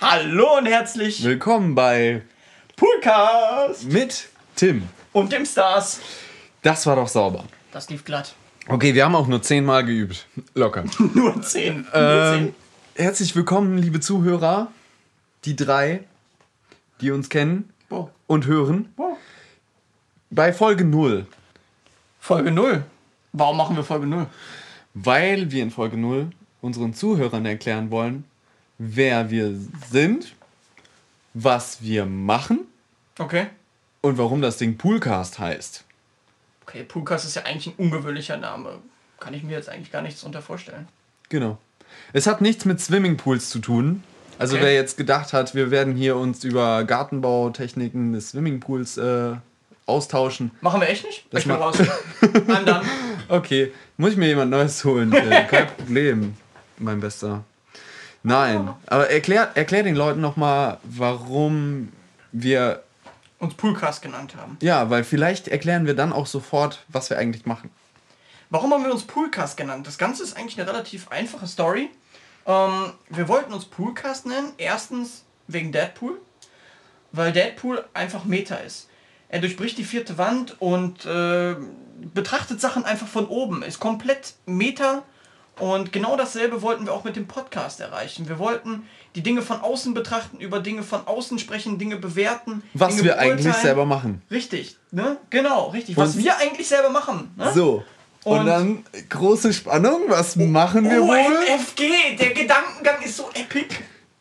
Hallo und herzlich Willkommen bei Poolcast mit Tim. und dem Stars. Das war doch sauber. Das lief glatt. Okay, wir haben auch nur zehnmal geübt. Locker. Nur 10. Nur ähm, herzlich willkommen, liebe Zuhörer. Die drei, die uns kennen Wow. und hören. Wow. Bei Folge 0. Folge 0. Warum machen wir Folge 0? Weil wir in Folge 0 unseren Zuhörern erklären wollen, wer wir sind, was wir machen Okay. und warum das Ding Poolcast heißt. Okay, Poolcast ist ja eigentlich ein ungewöhnlicher Name. Kann ich mir jetzt eigentlich gar nichts unter vorstellen. Genau. Es hat nichts mit Swimmingpools zu tun. Also Okay. wer jetzt gedacht hat, wir werden hier uns über Gartenbautechniken des Swimmingpools äh, austauschen. Machen wir echt nicht? Das ich bin raus. Done. Okay, muss ich mir jemand Neues holen? Äh, kein Problem, mein Bester. Nein, aber erklär, erklär den Leuten nochmal, warum wir... Uns Poolcast genannt haben. Ja, weil vielleicht erklären wir dann auch sofort, was wir eigentlich machen. Warum haben wir uns Poolcast genannt? Das Ganze ist eigentlich eine relativ einfache Story. Ähm, wir wollten uns Poolcast nennen. Erstens wegen Deadpool, weil Deadpool einfach Meta ist. Er durchbricht die vierte Wand und äh, betrachtet Sachen einfach von oben. Ist komplett Meta. Und genau dasselbe wollten wir auch mit dem Podcast erreichen. Wir wollten die Dinge von außen betrachten, über Dinge von außen sprechen, Dinge bewerten. Was Dinge wir eigentlich beurteilen. selber machen. Richtig, ne? Genau, richtig. Was Und- wir eigentlich selber machen. Ne? So. Und, Und- dann große Spannung, was machen wir wohl? OMFG, der Gedankengang ist so epic.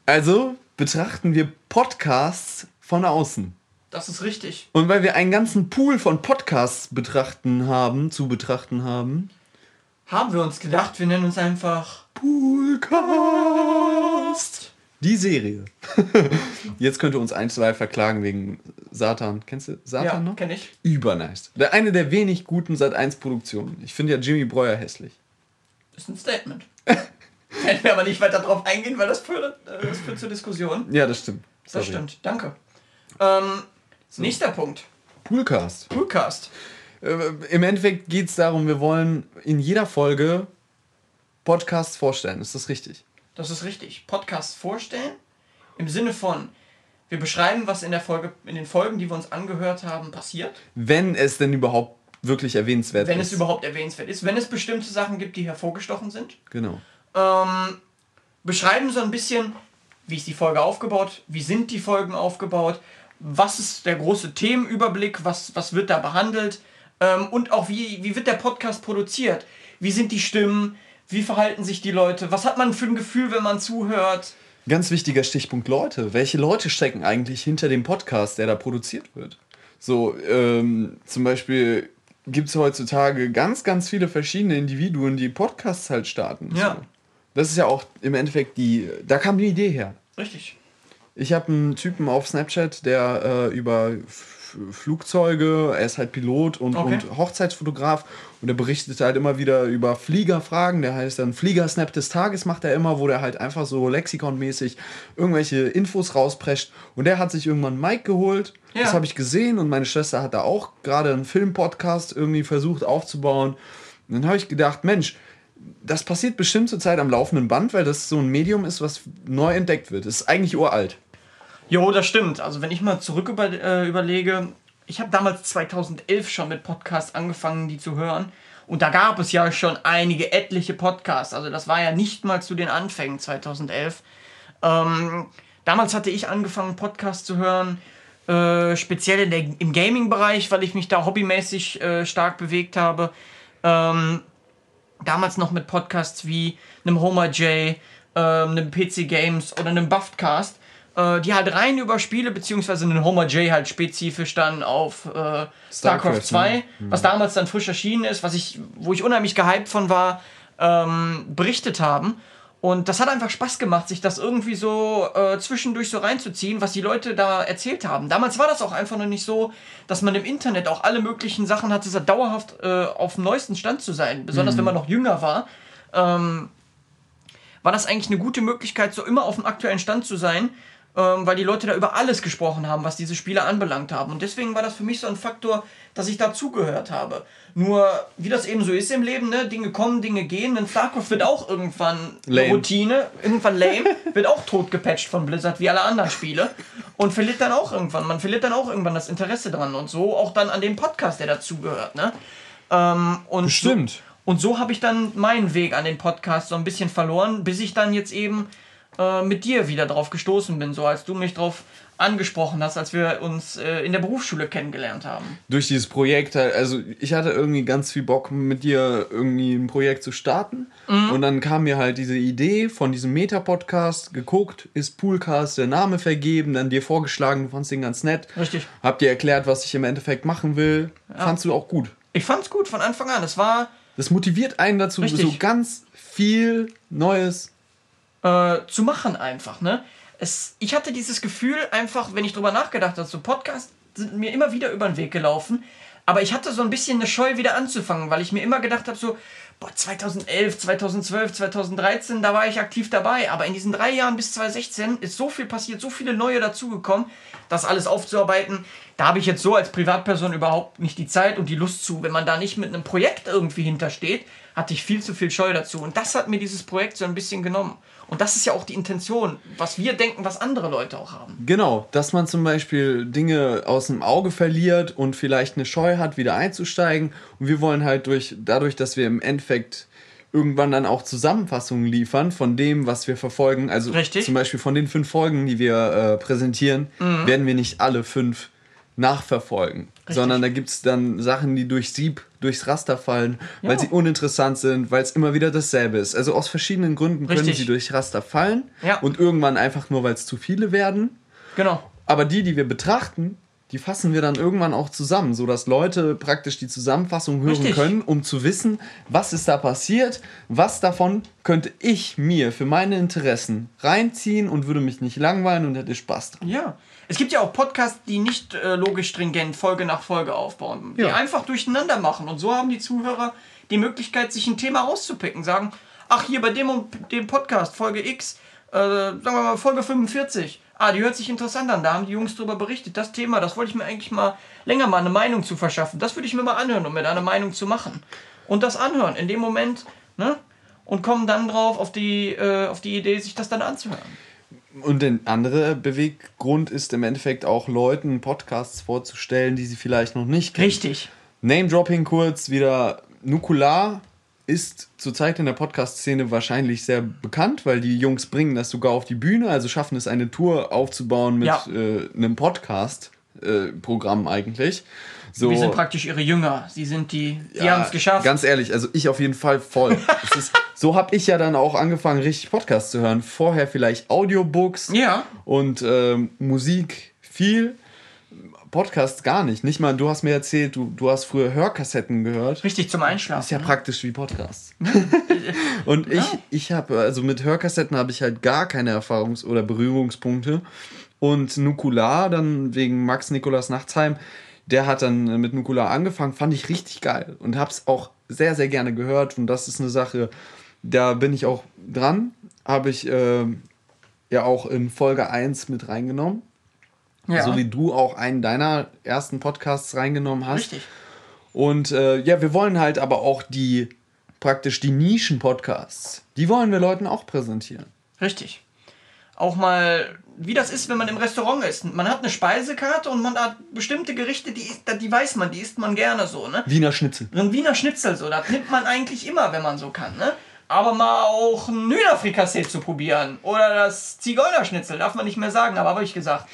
Also betrachten wir Podcasts von außen. Das ist richtig. Und weil wir einen ganzen Pool von Podcasts betrachten haben, zu betrachten haben, Haben wir uns gedacht, wir nennen uns einfach Poolcast. Die Serie. Jetzt könnte uns ein, zwei verklagen wegen Satan. Kennst du Satan Ja, noch? kenn ich. Übernice. Der, eine der wenig guten Sat 1 Produktionen. Ich finde ja Jimmy Breuer hässlich. ist ein Statement. Werden wir aber nicht weiter drauf eingehen, weil das führt, äh, das führt zur Diskussion. Ja, das stimmt. Das Sorry. stimmt. Danke. Ähm, Nächster Punkt. Poolcast. Poolcast. Äh, Im Endeffekt geht es darum, wir wollen in jeder Folge Podcasts vorstellen. Ist das richtig? Das ist richtig. Podcast vorstellen. Im Sinne von, wir beschreiben, was in der Folge, in den Folgen, die wir uns angehört haben, passiert. Wenn es denn überhaupt wirklich erwähnenswert Wenn ist. es überhaupt erwähnenswert ist. Wenn es bestimmte Sachen gibt, die hervorgestochen sind. Genau. ähm, beschreiben so ein bisschen, wie ist die Folge aufgebaut, wie sind die Folgen aufgebaut, was ist der große Themenüberblick, was, was wird da behandelt ähm, und auch wie, wie wird der Podcast produziert, wie sind die Stimmen, wie verhalten sich die Leute, was hat man für ein Gefühl, wenn man zuhört. Ganz wichtiger Stichpunkt Leute. Welche Leute stecken eigentlich hinter dem Podcast, der da produziert wird? So, ähm, zum Beispiel gibt es heutzutage ganz, ganz viele verschiedene Individuen, die Podcasts halt starten. Ja. So. Das ist ja auch im Endeffekt die, da kam die Idee her. Richtig. Ich habe einen Typen auf Snapchat, der äh, über Flugzeuge, er ist halt Pilot und, Okay. und Hochzeitsfotograf und er berichtet halt immer wieder über Fliegerfragen. Der heißt dann Fliegersnap des Tages macht er immer, wo der halt einfach so lexikonmäßig irgendwelche Infos rausprescht. Und der hat sich irgendwann Mic geholt. Ja. Das habe ich gesehen und meine Schwester hat da auch gerade einen Filmpodcast irgendwie versucht aufzubauen. Und dann habe ich gedacht, Mensch, das passiert bestimmt zurzeit am laufenden Band, weil das so ein Medium ist, was neu entdeckt wird. Das ist eigentlich uralt. Jo, das stimmt. Also wenn ich mal zurück über, äh, überlege, ich habe damals 2011 schon mit Podcasts angefangen, die zu hören. Und da gab es ja schon einige etliche Podcasts. Also das war ja nicht mal zu den Anfängen 2011. Ähm, damals hatte ich angefangen, Podcasts zu hören, äh, speziell in der, im Gaming-Bereich, weil ich mich da hobbymäßig äh, stark bewegt habe. Ähm, damals noch mit Podcasts wie einem Homer J, ähm, einem PC Games oder einem Buffcast, äh, die halt rein über Spiele, beziehungsweise einen Homer J halt spezifisch dann auf äh, StarCraft, StarCraft, 2, ne? was damals dann frisch erschienen ist, was ich, wo ich unheimlich gehypt von war, ähm, berichtet haben. Und das hat einfach Spaß gemacht, sich das irgendwie so äh, zwischendurch so reinzuziehen, was die Leute da erzählt haben. Damals war das auch einfach noch nicht so, dass man im Internet auch alle möglichen Sachen hatte, so dauerhaft äh, auf dem neuesten Stand zu sein. Besonders wenn man noch jünger war. Ähm, war das eigentlich eine gute Möglichkeit, so immer auf dem aktuellen Stand zu sein. Ähm, weil die Leute da über alles gesprochen haben, was diese Spiele anbelangt haben. Und deswegen war das für mich so ein Faktor, dass ich dazugehört habe. Nur, wie das eben so ist im Leben, ne? Dinge kommen, Dinge gehen. Denn StarCraft wird auch irgendwann Lame. Routine, irgendwann lame, wird auch tot gepatcht von Blizzard, wie alle anderen Spiele. Und verliert dann auch irgendwann, man verliert dann auch irgendwann das Interesse dran. Und so auch dann an dem Podcast, der dazugehört, ne? Ähm, und Bestimmt. So, und so habe ich dann meinen Weg an den Podcast so ein bisschen verloren, bis ich dann jetzt eben äh, mit dir wieder drauf gestoßen bin, so als du mich drauf angesprochen hast, als wir uns äh, in der Berufsschule kennengelernt haben. Durch dieses Projekt, also ich hatte irgendwie ganz viel Bock mit dir irgendwie ein Projekt zu starten. Und dann kam mir halt diese Idee von diesem Meta-Podcast, geguckt, ist Poolcast der Name vergeben, dann dir vorgeschlagen, du fandst den ganz nett. Richtig. Hab dir erklärt, was ich im Endeffekt machen will. Fandst du auch gut. Ich fand's gut von Anfang an. Es war Das motiviert einen dazu, Richtig. so ganz viel Neues. Äh, zu machen einfach, ne? Es, ich hatte dieses Gefühl einfach, wenn ich drüber nachgedacht habe, so Podcasts sind mir immer wieder über den Weg gelaufen, aber ich hatte so ein bisschen eine Scheu wieder anzufangen, weil ich mir immer gedacht habe, so, boah, 2011, 2012, 2013, da war ich aktiv dabei, aber in diesen drei Jahren bis 2016 ist so viel passiert, so viele neue dazugekommen, das alles aufzuarbeiten, da habe ich jetzt so als Privatperson überhaupt nicht die Zeit und die Lust zu, wenn man da nicht mit einem Projekt irgendwie hintersteht, hatte ich viel zu viel Scheu dazu und das hat mir dieses Projekt so ein bisschen genommen. Und das ist ja auch die Intention, was wir denken, was andere Leute auch haben. Genau, dass man zum Beispiel Dinge aus dem Auge verliert und vielleicht eine Scheu hat, wieder einzusteigen. Und wir wollen halt durch, dadurch, dass wir im Endeffekt irgendwann dann auch Zusammenfassungen liefern von dem, was wir verfolgen. Also Richtig. zum Beispiel von den fünf Folgen, die wir äh, präsentieren, werden wir nicht alle fünf nachverfolgen. Sondern da gibt es dann Sachen, die durch Sieb, durchs Raster fallen, weil Ja. sie uninteressant sind, weil es immer wieder dasselbe ist. Also aus verschiedenen Gründen können Richtig. sie durch Raster fallen Ja. und irgendwann einfach nur, weil es zu viele werden. Genau. Aber die, die wir betrachten, die fassen wir dann irgendwann auch zusammen, sodass Leute praktisch die Zusammenfassung hören Richtig. können, um zu wissen, was ist da passiert, was davon könnte ich mir für meine Interessen reinziehen und würde mich nicht langweilen und hätte Spaß dran. Ja. Es gibt ja auch Podcasts, die nicht äh, logisch stringent Folge nach Folge aufbauen, die Ja. einfach durcheinander machen. Und so haben die Zuhörer die Möglichkeit, sich ein Thema rauszupicken. Sagen, ach, hier bei dem und dem Podcast, Folge X, äh, sagen wir mal Folge 45. Ah, die hört sich interessant an, da haben die Jungs drüber berichtet. Das Thema, das wollte ich mir eigentlich mal länger mal eine Meinung zu verschaffen. Das würde ich mir mal anhören, um mir da eine Meinung zu machen. Und das anhören in dem Moment, ne? Und kommen dann drauf auf die, äh, auf die Idee, sich das dann anzuhören. Und der andere Beweggrund ist im Endeffekt auch Leuten Podcasts vorzustellen, die sie vielleicht noch nicht kennen. Richtig. Name-Dropping kurz wieder. Nukular ist zurzeit in der Podcast-Szene wahrscheinlich sehr bekannt, weil die Jungs bringen das sogar auf die Bühne, also schaffen es, eine Tour aufzubauen mit Ja. äh, einem Podcast-Programm eigentlich. So, Wir sind praktisch ihre Jünger. Sie sind die, die ja, haben es geschafft. Ganz ehrlich, also ich auf jeden Fall voll. ist, so habe ich ja dann auch angefangen, richtig Podcasts zu hören. Vorher vielleicht Audiobooks Ja. und ähm, Musik viel. Podcasts gar nicht. Nicht mal, du hast mir erzählt, du, du hast früher Hörkassetten gehört. Richtig zum Einschlafen. Ist ja ne? praktisch wie Podcasts. und ich, ich habe, also mit Hörkassetten habe ich halt gar keine Erfahrungs- oder Berührungspunkte. Und Nukular, dann wegen Max Nikolas Nachtsheim, der hat dann mit Nukular angefangen, fand ich richtig geil und habe es auch sehr, sehr gerne gehört. Und das ist eine Sache, da bin ich auch dran. Habe ich ähm, ja auch in Folge 1 mit reingenommen. ja. So wie du auch einen deiner ersten Podcasts reingenommen hast. Richtig. Und äh, ja, wir wollen halt aber auch die praktisch die Nischen-Podcasts, die wollen wir Leuten auch präsentieren. Richtig. Auch mal, wie das ist, wenn man im Restaurant ist. Man hat eine Speisekarte und man hat bestimmte Gerichte, die, die weiß man, die isst man gerne so, ne? Wiener Schnitzel. Ein Wiener Schnitzel, so, das nimmt man eigentlich immer, wenn man so kann, ne? Aber mal auch ein Hühnerfrikassee zu probieren oder das Zigeunerschnitzel, darf man nicht mehr sagen, aber habe ich gesagt.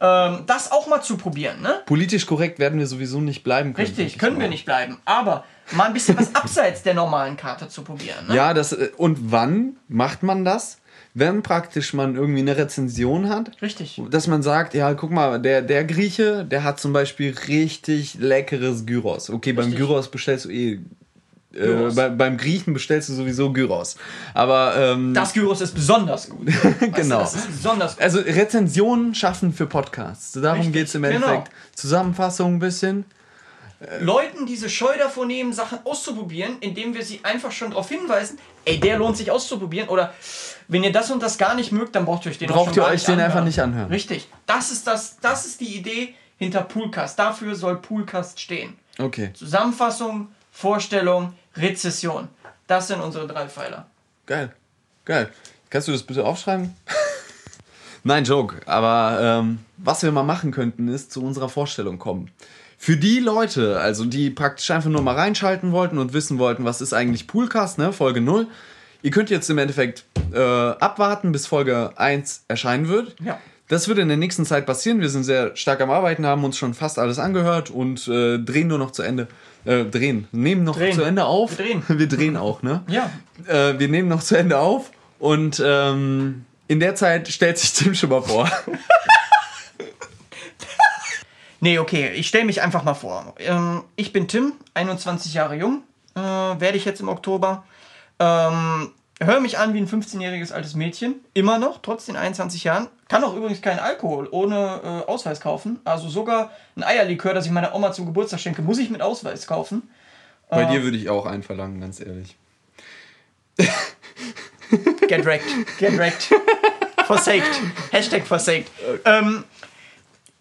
Ähm, das auch mal zu probieren, ne? Politisch korrekt werden wir sowieso nicht bleiben können. Richtig, können wir nicht bleiben. Aber mal ein bisschen was abseits der normalen Karte zu probieren, ne? Ja, das äh, und wann macht man das? Wenn praktisch man irgendwie eine Rezension hat, Richtig. dass man sagt, ja, guck mal, der, der Grieche, der hat zum Beispiel richtig leckeres Gyros. Okay, beim Richtig. Gyros bestellst du eh. Äh, bei, beim Griechen bestellst du sowieso Gyros. Aber ähm, Das Gyros ist besonders gut. Weißt du, Genau. das ist besonders gut. Also Rezensionen schaffen für Podcasts. Darum geht es im genau. Endeffekt. Zusammenfassung ein bisschen. Leuten diese Scheu davor nehmen, Sachen auszuprobieren, indem wir sie einfach schon darauf hinweisen, ey, der lohnt sich auszuprobieren. Oder wenn ihr das und das gar nicht mögt, dann braucht ihr euch den auch Braucht ihr euch nicht den anhören. einfach nicht anhören. Richtig. Das ist, das, das ist die Idee hinter Poolcast. Dafür soll Poolcast stehen. Okay, Zusammenfassung, Vorstellung, Rezession. Das sind unsere drei Pfeiler. geil. Geil. Kannst du das bitte aufschreiben? Nein, Joke. Aber ähm, was wir mal machen könnten, ist zu unserer Vorstellung kommen. Für die Leute, also die praktisch einfach nur mal reinschalten wollten und wissen wollten, was ist eigentlich Poolcast, ne? Folge 0. Ihr könnt jetzt im Endeffekt äh, abwarten, bis Folge 1 erscheinen wird. Ja. Das wird in der nächsten Zeit passieren. Wir sind sehr stark am Arbeiten, haben uns schon fast alles angehört und äh, drehen nur noch zu Ende. Äh, drehen. Nehmen noch Drehen. zu Ende auf. Wir drehen. Wir drehen auch, ne? Ja. Äh, wir nehmen noch zu Ende auf und ähm, in der Zeit stellt sich Tim schon mal vor. Nee, okay, ich stelle mich einfach mal vor. Ähm, ich bin Tim, 21 Jahre jung, äh, werde ich jetzt im Oktober. Ähm, höre mich an wie ein 15-jähriges altes Mädchen, immer noch, trotz den 21 Jahren. Kann auch übrigens keinen Alkohol ohne äh, Ausweis kaufen. Also sogar ein Eierlikör, das ich meiner Oma zum Geburtstag schenke, muss ich mit Ausweis kaufen. Bei dir würde ich auch einverlangen, ganz ehrlich. Get wrecked. Get wrecked. Forsaked. Hashtag forsaked. Ähm,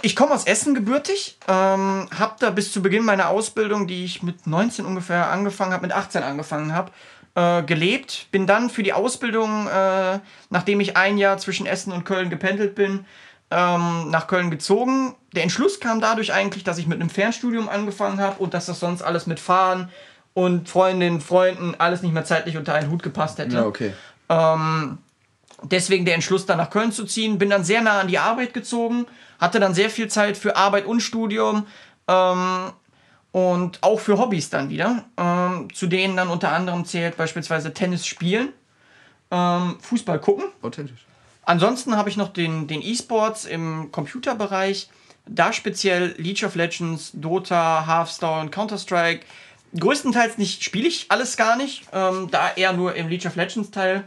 ich komme aus Essen gebürtig, ähm, habe da bis zu Beginn meiner Ausbildung, die ich mit 19 ungefähr angefangen habe, mit 18 angefangen habe, äh, gelebt. Bin dann für die Ausbildung, äh, nachdem ich ein Jahr zwischen Essen und Köln gependelt bin, ähm, nach Köln gezogen. Der Entschluss kam dadurch eigentlich, dass ich mit einem Fernstudium angefangen habe und dass das sonst alles mit Fahren und Freundinnen, Freunden alles nicht mehr zeitlich unter einen Hut gepasst hätte. okay. Ähm, deswegen der Entschluss, dann nach Köln zu ziehen. Bin dann sehr nah an die Arbeit gezogen, hatte dann sehr viel Zeit für Arbeit und Studium ähm, und auch für Hobbys dann wieder. Ähm, zu denen dann unter anderem zählt beispielsweise Tennis spielen, ähm, Fußball gucken. Authentisch. Ansonsten habe ich noch den, den E-Sports im Computerbereich. Da speziell League of Legends, Dota, Hearthstone, Counter-Strike. Größtenteils nicht spiele ich alles gar nicht. Ähm, da eher nur im League of Legends Teil.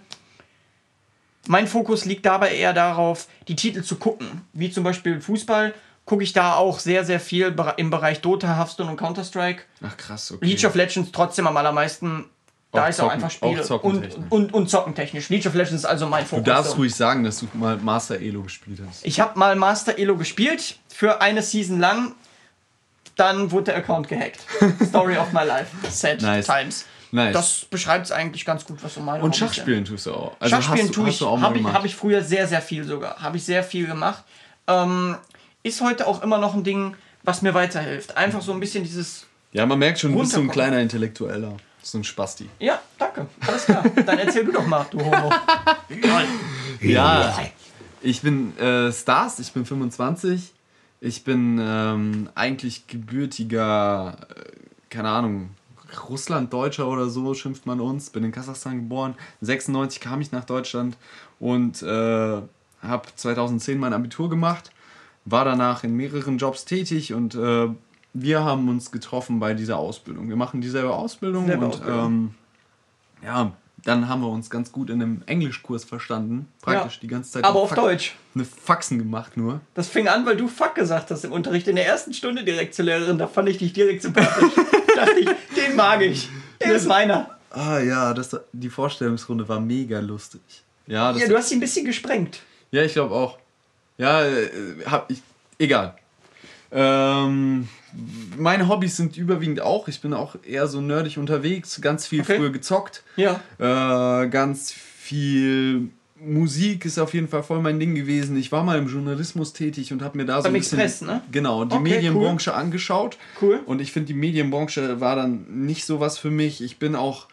Mein Fokus liegt dabei eher darauf, die Titel zu gucken. Wie zum Beispiel Fußball gucke ich da auch sehr, sehr viel im Bereich Dota, Hearthstone und Counter-Strike. Ach krass, okay. League of Legends trotzdem am allermeisten, da Auch ich es auch zocken- einfach spiele. auch und, und, und zockentechnisch. League of Legends ist also mein Fokus. Du darfst ruhig sagen, dass du mal Master Elo gespielt hast. Ich habe mal Master Elo gespielt für eine Season lang. Dann wurde der Account gehackt. Story of my life. Sad Nice. times. Nice. Das beschreibt es eigentlich ganz gut, was so meine und. Schachspielen tust du auch. Also Schachspielen hast du, tue ich, du habe ich, hab ich früher sehr, sehr viel sogar. Habe ich sehr viel gemacht. Ähm, ist heute auch immer noch ein Ding, was mir weiterhilft. Einfach so ein bisschen dieses. ja, man merkt schon, du bist so ein kleiner Intellektueller. So ein Spasti. Ja, danke. Alles klar. Dann erzähl du doch mal, du Homo. Ja, ich bin äh, Stars, ich bin 25. Ich bin ähm, eigentlich gebürtiger, äh, keine Ahnung, Russlanddeutscher oder so schimpft man uns. Bin in Kasachstan geboren. 96 kam ich nach Deutschland und äh, habe 2010 mein Abitur gemacht. War danach in mehreren Jobs tätig und äh, wir haben uns getroffen bei dieser Ausbildung. Wir machen dieselbe Ausbildung Selbe und Ausbildung. Ähm, ja, dann haben wir uns ganz gut in einem Englischkurs verstanden. Praktisch Ja. die ganze Zeit. Aber auf Fax- Deutsch. Eine Faxen gemacht nur. Das fing an, weil du Fuck gesagt hast im Unterricht in der ersten Stunde direkt zur Lehrerin. Da fand ich dich direkt sympathisch. Dachte ich, den mag ich. Der ist meiner. Ah ja, das, die Vorstellungsrunde war mega lustig. Ja, Ja, du hast ihn ein bisschen gesprengt. ja ich glaube auch. Ja, äh, hab ich. Egal. Ähm, meine Hobbys sind überwiegend auch. Ich bin auch eher so nerdig unterwegs, ganz viel Okay. früher gezockt. Ja. Äh, ganz viel Musik ist auf jeden Fall voll mein Ding gewesen. Ich war mal im Journalismus tätig und habe mir da so Beim ein bisschen Express, ne? genau die Okay, Medienbranche angeschaut. Cool. Und ich finde die Medienbranche war dann nicht so was für mich. Ich bin auch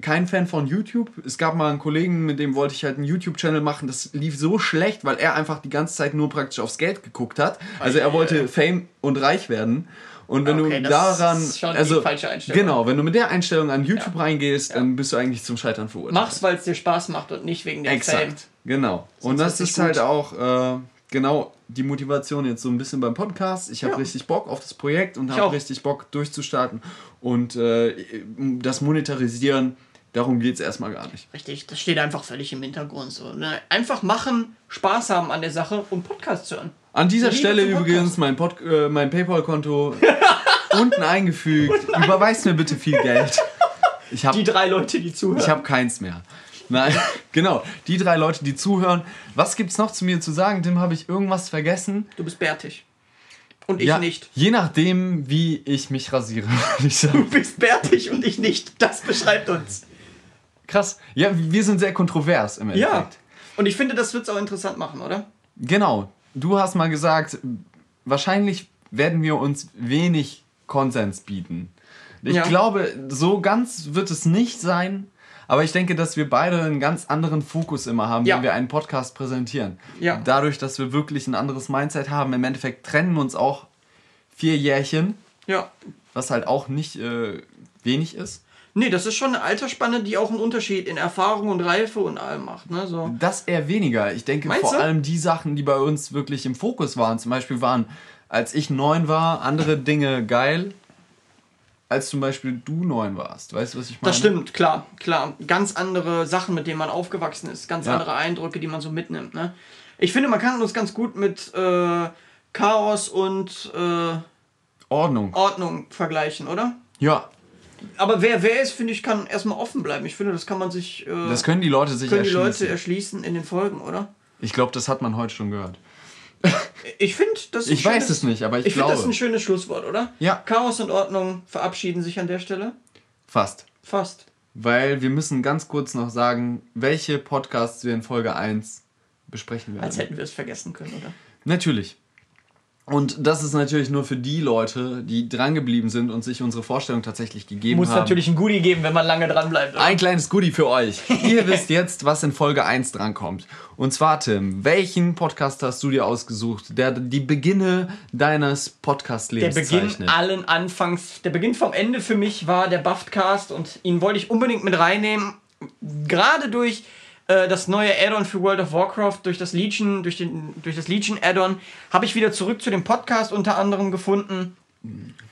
kein Fan von YouTube. Es gab mal einen Kollegen, mit dem wollte ich halt einen YouTube-Channel machen. Das lief so schlecht, weil er einfach die ganze Zeit nur praktisch aufs Geld geguckt hat. Also er wollte Fame und reich werden. Und wenn Okay, du das daran, ist schon die also falsche Einstellung. genau, wenn du mit der Einstellung an YouTube reingehst, dann bist du eigentlich zum Scheitern verurteilt. Mach's, weil es dir Spaß macht und nicht wegen Fame. Exakt, genau. Und Sonst das wird's nicht ist halt gut. auch äh, genau die Motivation jetzt so ein bisschen beim Podcast. Ich habe Ja. richtig Bock auf das Projekt und habe richtig Bock durchzustarten. Und äh, das Monetarisieren, darum geht es erstmal gar nicht. Richtig, das steht einfach völlig im Hintergrund. So, ne? Einfach machen, Spaß haben an der Sache und Podcast hören. An dieser Stelle übrigens mein, Pod, äh, mein PayPal-Konto. unten eingefügt. Überweist mir bitte viel Geld. Ich hab, Die drei Leute, die zuhören. ich habe keins mehr. Nein, genau. Die drei Leute, die zuhören. Was gibt's noch zu mir zu sagen? Tim, habe ich irgendwas vergessen? du bist bärtig. Und ich ja, nicht. Je nachdem, wie ich mich rasiere, ich Du bist bärtig und ich nicht. Das beschreibt uns. Krass. Ja, wir sind sehr kontrovers im Ja. Endeffekt. Und ich finde, das wird es auch interessant machen, oder? Genau. Du hast mal gesagt, wahrscheinlich werden wir uns wenig Konsens bieten. Ich Ja. glaube, so ganz wird es nicht sein. Aber ich denke, dass wir beide einen ganz anderen Fokus immer haben, Ja. wenn wir einen Podcast präsentieren. Ja. Dadurch, dass wir wirklich ein anderes Mindset haben, im Endeffekt trennen uns auch vier Jährchen, Ja. was halt auch nicht äh, wenig ist. Nee, das ist schon eine Altersspanne, die auch einen Unterschied in Erfahrung und Reife und allem macht. Ne? So. Das eher weniger. Ich denke Meinst vor du? allem die Sachen, die bei uns wirklich im Fokus waren. Zum Beispiel waren, als ich neun war, andere Dinge geil, als zum Beispiel du neun warst. Weißt du, was ich meine? Das stimmt, klar, klar. Ganz andere Sachen, mit denen man aufgewachsen ist, ganz Ja. andere Eindrücke, die man so mitnimmt. Ne? Ich finde, man kann uns ganz gut mit äh, Chaos und äh, Ordnung. Ordnung vergleichen, oder? Ja, Aber wer wer ist, finde ich, kann erstmal offen bleiben. Ich finde, das kann man sich. Äh, das können die Leute sich können die erschließen. Leute erschließen in den Folgen, oder? ich glaube, das hat man heute schon gehört. Ich finde, das ist Ich weiß schönes- es nicht, aber ich, Ich finde, glaube. das ist ein schönes Schlusswort, oder? Ja. Chaos und Ordnung verabschieden sich an der Stelle. Fast. Fast. Weil wir müssen ganz kurz noch sagen, welche Podcasts wir in Folge 1 besprechen werden. Als hätten wir es vergessen können, oder? Natürlich. Und das ist natürlich nur für die Leute, die drangeblieben sind und sich unsere Vorstellung tatsächlich gegeben Muss haben. natürlich ein Goodie geben, wenn man lange dran bleibt. oder? Ein kleines Goodie für euch. Ihr wisst jetzt, was in Folge 1 drankommt. Und zwar, Tim, welchen Podcast hast du dir ausgesucht, der die Beginne deines Der Podcast-Lebens Beginn zeichnet? allen Anfangs, der Beginn vom Ende für mich war der Buffcast und ihn wollte ich unbedingt mit reinnehmen. Gerade durch äh, das neue Add-on für World of Warcraft, durch das Legion, durch, den, durch das Legion Add-on, habe ich wieder zurück zu dem Podcast unter anderem gefunden.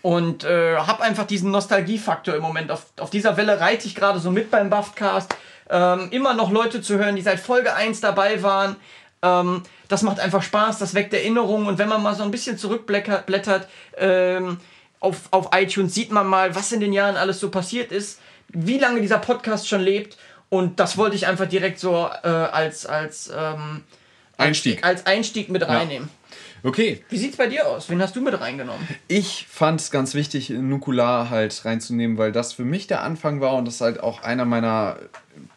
Und äh, habe einfach diesen Nostalgiefaktor im Moment. Auf, auf dieser Welle reite ich gerade so mit beim Buffcast. Ähm, immer noch Leute zu hören, die seit Folge 1 dabei waren. Ähm, das macht einfach Spaß, das weckt Erinnerungen. Und wenn man mal so ein bisschen zurückblättert ähm, auf, auf iTunes, sieht man mal, was in den Jahren alles so passiert ist, wie lange dieser Podcast schon lebt. Und das wollte ich einfach direkt so äh, als, als, ähm, Einstieg. als Einstieg mit reinnehmen. Okay, Wie sieht's bei dir aus? Wen hast du mit reingenommen? ich fand es ganz wichtig, Nukular halt reinzunehmen, weil das für mich der Anfang war und das halt auch einer meiner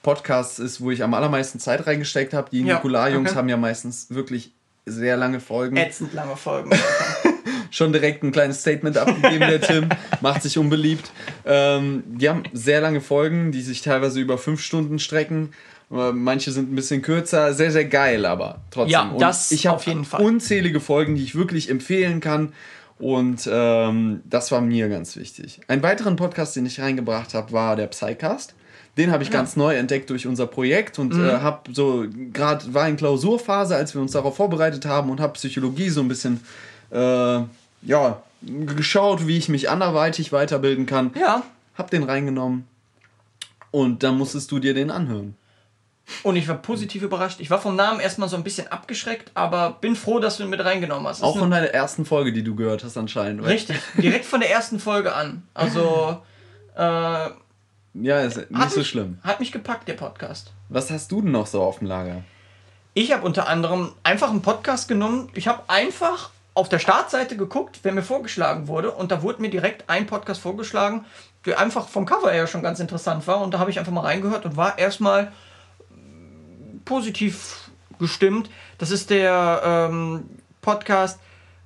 Podcasts ist, wo ich am allermeisten Zeit reingesteckt habe. Die Ja, Nukular-Jungs okay. haben ja meistens wirklich sehr lange Folgen. Ätzend lange Folgen. schon direkt ein kleines Statement abgegeben, der Tim. Macht sich unbeliebt. Ähm, die haben sehr lange Folgen, die sich teilweise über fünf Stunden strecken. Manche sind ein bisschen kürzer, sehr, sehr geil, aber trotzdem. Ja, Und das ich hab auf jeden Fall. unzählige Folgen, die ich wirklich empfehlen kann. Und ähm, das war mir ganz wichtig. Einen weiteren Podcast, den ich reingebracht habe, war der Psycast. Den habe ich ganz neu entdeckt durch unser Projekt und Mhm. äh, habe so gerade war in Klausurphase, als wir uns darauf vorbereitet haben und habe Psychologie so ein bisschen äh, ja geschaut, wie ich mich anderweitig weiterbilden kann. ja. Hab den reingenommen und dann musstest du dir den anhören. Und ich war positiv überrascht. Ich war vom Namen erstmal so ein bisschen abgeschreckt, aber bin froh, dass du ihn mit reingenommen hast. Das Auch von eine- deiner ersten Folge, die du gehört hast anscheinend. oder? Richtig. Direkt von der ersten Folge an. Also, äh, Ja, ist nicht mich, so schlimm. Hat mich gepackt, der Podcast. Was hast du denn noch so auf dem Lager? Ich habe unter anderem einfach einen Podcast genommen. Ich habe einfach auf der Startseite geguckt, wer mir vorgeschlagen wurde. Und da wurde mir direkt ein Podcast vorgeschlagen, der einfach vom Cover her schon ganz interessant war. Und da habe ich einfach mal reingehört und war erstmal mm, positiv gestimmt. Das ist der ähm, Podcast.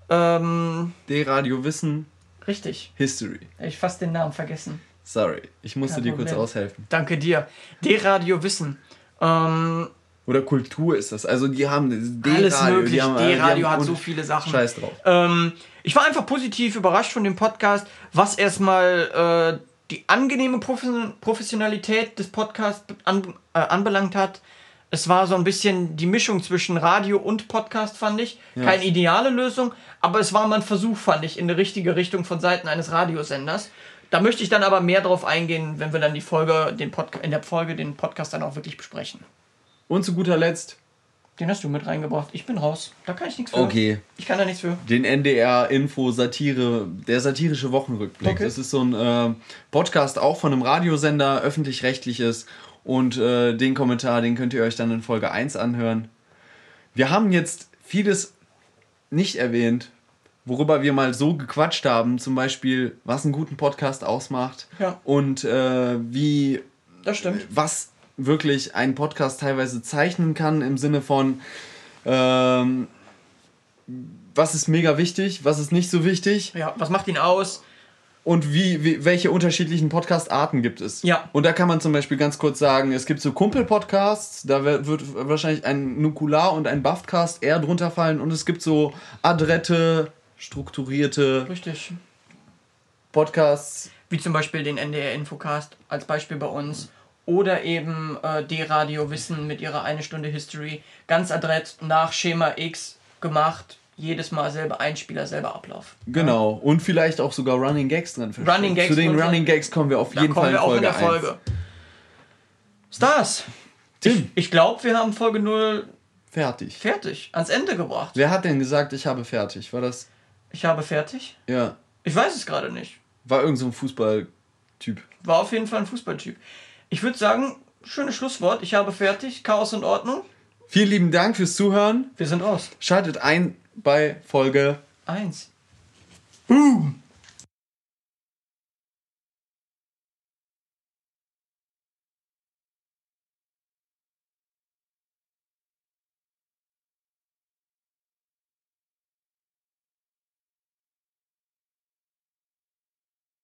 Ähm, D-Radio Wissen richtig. History. Ich fast den Namen vergessen. Sorry, ich musste Kein dir kurz Problem. aushelfen. Danke dir. D-Radio Wissen. Ähm, Oder Kultur ist das. Also die haben D-Radio. alles möglich. die haben, die D-Radio hat so viele Sachen. Scheiß drauf. Ähm, ich war einfach positiv überrascht von dem Podcast, was erstmal äh, die angenehme Profes- Professionalität des Podcasts an, äh, anbelangt hat. Es war so ein bisschen die Mischung zwischen Radio und Podcast, fand ich. Keine ideale Lösung, aber es war mal ein Versuch, fand ich, in die richtige Richtung von Seiten eines Radiosenders. Da möchte ich dann aber mehr drauf eingehen, wenn wir dann die Folge, den Podca in der Folge den Podcast dann auch wirklich besprechen. Und zu guter Letzt Den hast du mit reingebracht. Ich bin raus. Da kann ich nichts für. Okay. Ich kann da nichts für. Den NDR-Info-Satire, der satirische Wochenrückblick. Okay. Das ist so ein äh, Podcast auch von einem Radiosender, öffentlich-rechtliches. Und äh, den Kommentar, den könnt ihr euch dann in Folge 1 anhören. Wir haben jetzt vieles nicht erwähnt, worüber wir mal so gequatscht haben. Zum Beispiel, was einen guten Podcast ausmacht. Ja. Und äh, wie Das stimmt. was wirklich einen Podcast teilweise zeichnen kann im Sinne von ähm, was ist mega wichtig, was ist nicht so wichtig Ja, was macht ihn aus? und wie, wie welche unterschiedlichen Podcast-Arten gibt es. Ja. Und da kann man zum Beispiel ganz kurz sagen, es gibt so Kumpel-Podcasts, da wird wahrscheinlich ein Nukular und ein Buffcast eher drunter fallen und es gibt so adrette, strukturierte Richtig. Podcasts. Wie zum Beispiel den NDR Infocast als Beispiel bei uns. Oder eben äh, D-Radio Wissen mit ihrer eine Stunde History. Ganz adrett nach Schema X gemacht. Jedes Mal selber Einspieler, selber Ablauf. Genau. Und vielleicht auch sogar Running Gags drin. Running Gags Zu den Running Gags kommen wir auf jeden Fall in wir auch in Folge der 1. Folge. Stars. Tim, Ich glaube, wir haben Folge 0 fertig. fertig. Ans Ende gebracht. Wer hat denn gesagt, ich habe fertig? War das. Ich habe fertig. Ja. Ich weiß es gerade nicht. War irgend so ein Fußballtyp. War auf jeden Fall ein Fußballtyp. Ich würde sagen, schönes Schlusswort. Ich habe fertig. Chaos und Ordnung. Vielen lieben Dank fürs Zuhören. Wir sind raus. Schaltet ein bei Folge Eins. Boom.